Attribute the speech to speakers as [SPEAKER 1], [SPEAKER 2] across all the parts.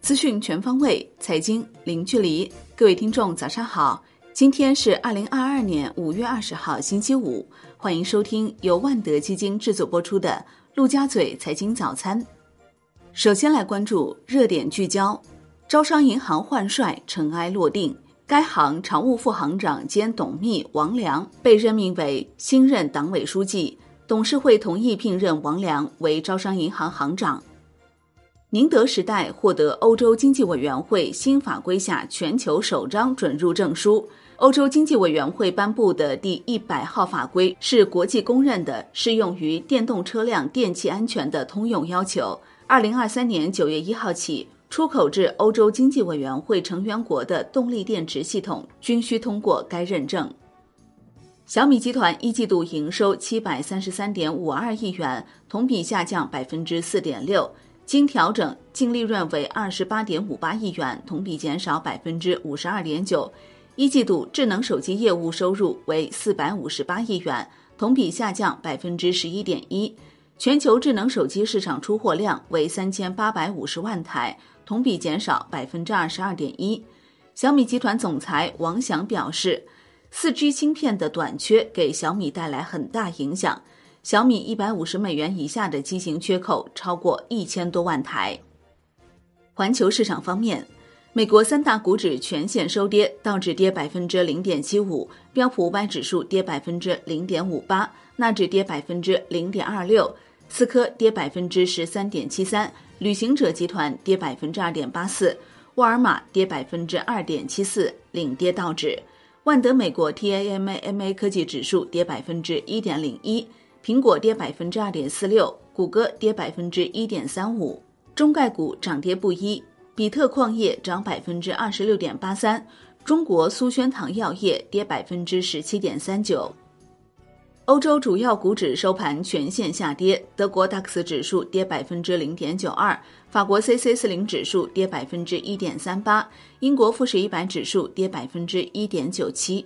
[SPEAKER 1] 资讯全方位，财经零距离。各位听众，早上好！今天是二零二二年五月二十号，星期五。欢迎收听由万德基金制作播出的《陆家嘴财经早餐》。首先来关注热点聚焦：招商银行换帅，尘埃落定。该行常务副行长兼董秘王良被任命为新任党委书记，董事会同意聘任王良为招商银行行长。宁德时代获得欧洲经济委员会新法规下全球首张准入证书。欧洲经济委员会颁布的第一百号法规是国际公认的适用于电动车辆电气安全的通用要求。二零二三年九月一号起，出口至欧洲经济委员会成员国的动力电池系统均需通过该认证。小米集团一季度营收七百三十三点五二亿元，同比下降百分之四点六。经调整净利润为二十八点五八亿元，同比减少百分之五十二点九。一季度智能手机业务收入为四百五十八亿元，同比下降百分之十一点一。全球智能手机市场出货量为三千八百五十万台，同比减少百分之二十二点一。小米集团总裁王翔表示，四 G 芯片的短缺给小米带来很大影响。小米一百五十美元以下的机型缺口超过一千多万台。环球市场方面，美国三大股指全线收跌，道指跌百分之零点七五，标普五百指数跌百分之零点五八，纳指跌百分之零点二六，思科跌百分之十三点七三，旅行者集团跌百分之二点八四，沃尔玛跌百分之二点七四，领跌道指。万德美国 TAMA 科技指数跌百分之一点零一。苹果跌百分之二点四六，谷歌跌百分之一点三五，中概股涨跌不一，比特矿业涨百分之二十六点八三，中国苏宣堂药业跌百分之十七点三九。欧洲主要股指收盘全线下跌，德国 DAX 指数跌百分之零点九二，法国 c c 四零指数跌百分之一点三八，英国富时一百指数跌百分之一点九七。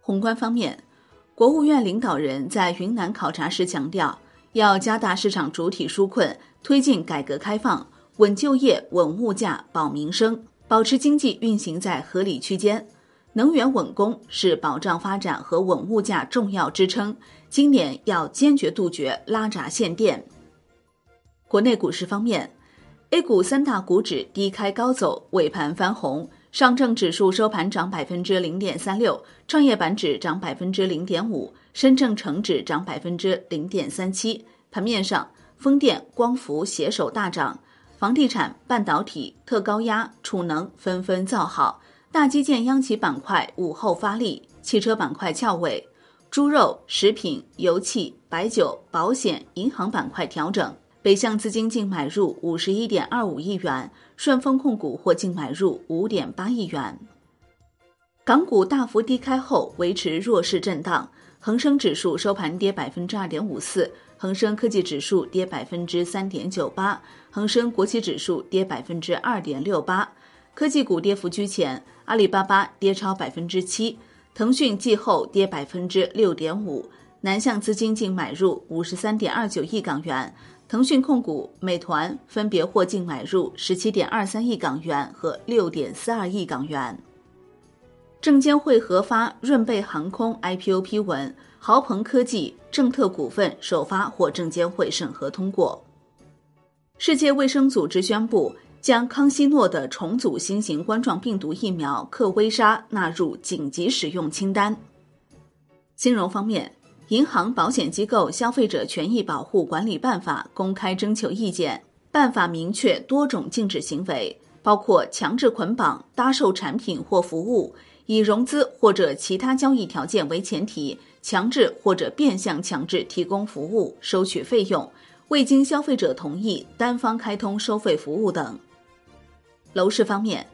[SPEAKER 1] 宏观方面。国务院领导人在云南考察时强调，要加大市场主体纾困，推进改革开放，稳就业、稳物价、保民生，保持经济运行在合理区间。能源稳供是保障发展和稳物价重要支撑。今年要坚决杜绝拉闸限电。国内股市方面，A 股三大股指低开高走，尾盘翻红。上证指数收盘涨百分之零点三六，创业板指涨百分之零点五，深证成指涨百分之零点三七。盘面上，风电、光伏携手大涨，房地产、半导体、特高压、储能纷纷造好，大基建央企板块午后发力，汽车板块翘尾，猪肉、食品、油气、白酒、保险、银行板块调整。北向资金净买入五十一点二五亿元，顺丰控股或净买入五点八亿元。港股大幅低开后维持弱势震荡，恒生指数收盘跌百分之二点五四，恒生科技指数跌百分之三点九八，恒生国企指数跌百分之二点六八。科技股跌幅居前，阿里巴巴跌超百分之七，腾讯季后跌百分之六点五。南向资金净买入五十三点二九亿港元。腾讯控股、美团分别获净买入十七点二三亿港元和六点四二亿港元。证监会核发润贝航空 IPO 批文，豪鹏科技、正特股份首发获证监会审核通过。世界卫生组织宣布将康希诺的重组新型冠状病毒疫苗克威莎纳入紧急使用清单。金融方面。银行、保险机构消费者权益保护管理办法公开征求意见。办法明确多种禁止行为，包括强制捆绑、搭售产品或服务，以融资或者其他交易条件为前提，强制或者变相强制提供服务、收取费用，未经消费者同意单方开通收费服务等。楼市方面，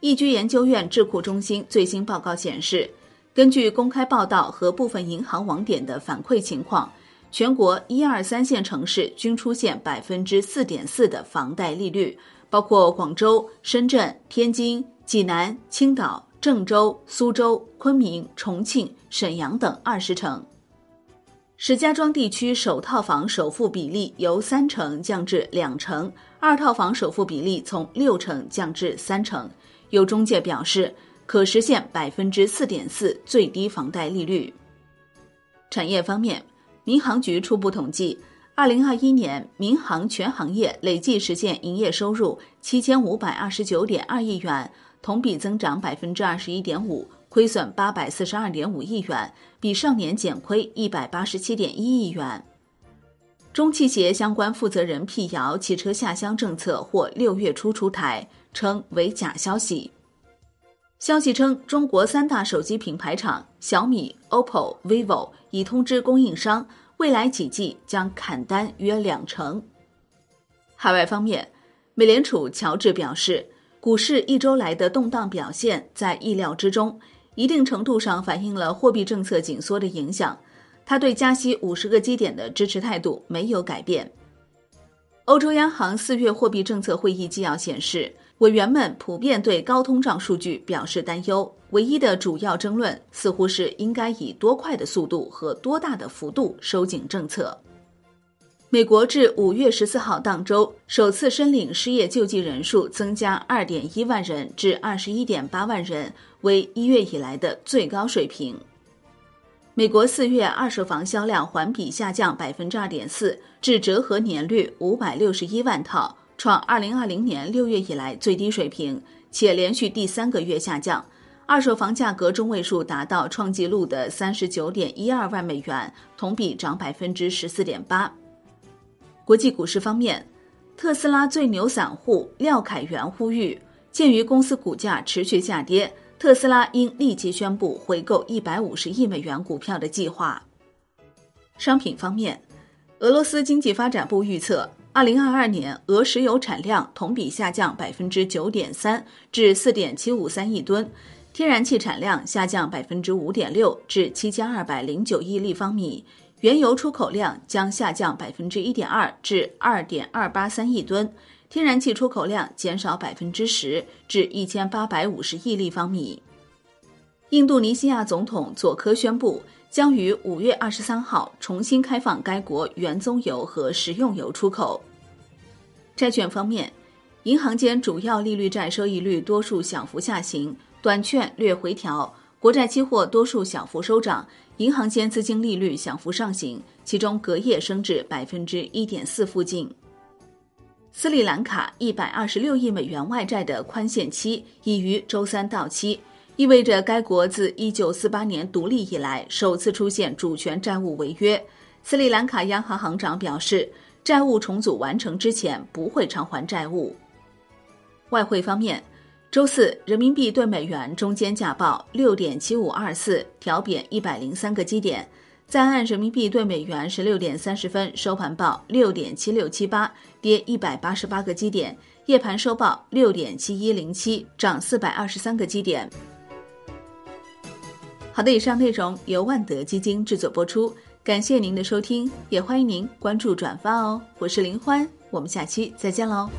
[SPEAKER 1] 易居研究院智库中心最新报告显示。根据公开报道和部分银行网点的反馈情况，全国一二三线城市均出现百分之四点四的房贷利率，包括广州、深圳、天津、济南、青岛、郑州、苏州、昆明、重庆、沈阳等二十城。石家庄地区首套房首付比例由三成降至两成，二套房首付比例从六成降至三成。有中介表示，可实现百分之四点四最低房贷利率。产业方面，民航局初步统计，二零二一年民航全行业累计实现营业收入七千五百二十九点二亿元，同比增长百分之二十一点五。亏损八百四十二点五亿元，比上年减亏一百八十七点一亿元。中汽协相关负责人辟谣汽车下乡政策或六月初出台，称为假消息。消息称，中国三大手机品牌厂小米、OPPO、vivo 已通知供应商，未来几季将砍单约两成。海外方面，美联储乔治表示，股市一周来的动荡表现在意料之中。一定程度上反映了货币政策紧缩的影响，他对加息五十个基点的支持态度没有改变。欧洲央行四月货币政策会议纪要显示，委员们普遍对高通胀数据表示担忧，唯一的主要争论似乎是应该以多快的速度和多大的幅度收紧政策。美国至五月十四号当周首次申领失业救济人数增加二点一万人至二十一点八万人，为一月以来的最高水平。美国四月二手房销量环比下降百分之二点四，至折合年率五百六十一万套，创二零二零年六月以来最低水平，且连续第三个月下降。二手房价格中位数达到创纪录的三十九点一二万美元，同比涨百分之十四点八。国际股市方面，特斯拉最牛散户廖凯元呼吁，鉴于公司股价持续下跌，特斯拉应立即宣布回购一百五十亿美元股票的计划。商品方面，俄罗斯经济发展部预测，二零二二年俄石油产量同比下降百分之九点三，至四点七五三亿吨；天然气产量下降百分之五点六，至七千二百零九亿立方米。原油出口量将下降百分之一点二至二点二八三亿吨，天然气出口量减少百分之十至一千八百五十亿立方米。印度尼西亚总统佐科宣布，将于五月二十三号重新开放该国原棕油和食用油出口。债券方面，银行间主要利率债收益率多数小幅下行，短券略回调。国债期货多数小幅收涨，银行间资金利率小幅上行，其中隔夜升至百分之一点四附近。斯里兰卡一百二十六亿美元外债的宽限期已于周三到期，意味着该国自一九四八年独立以来首次出现主权债务违约。斯里兰卡央行行长表示，债务重组完成之前不会偿还债务。外汇方面。周四，人民币对美元中间价报六点七五二四，调贬一百零三个基点。在岸人民币对美元十六点三十分收盘报六点七六七八，跌一百八十八个基点。夜盘收报六点七一零七，涨四百二十三个基点。好的，以上内容由万德基金制作播出，感谢您的收听，也欢迎您关注转发哦。我是林欢，我们下期再见喽。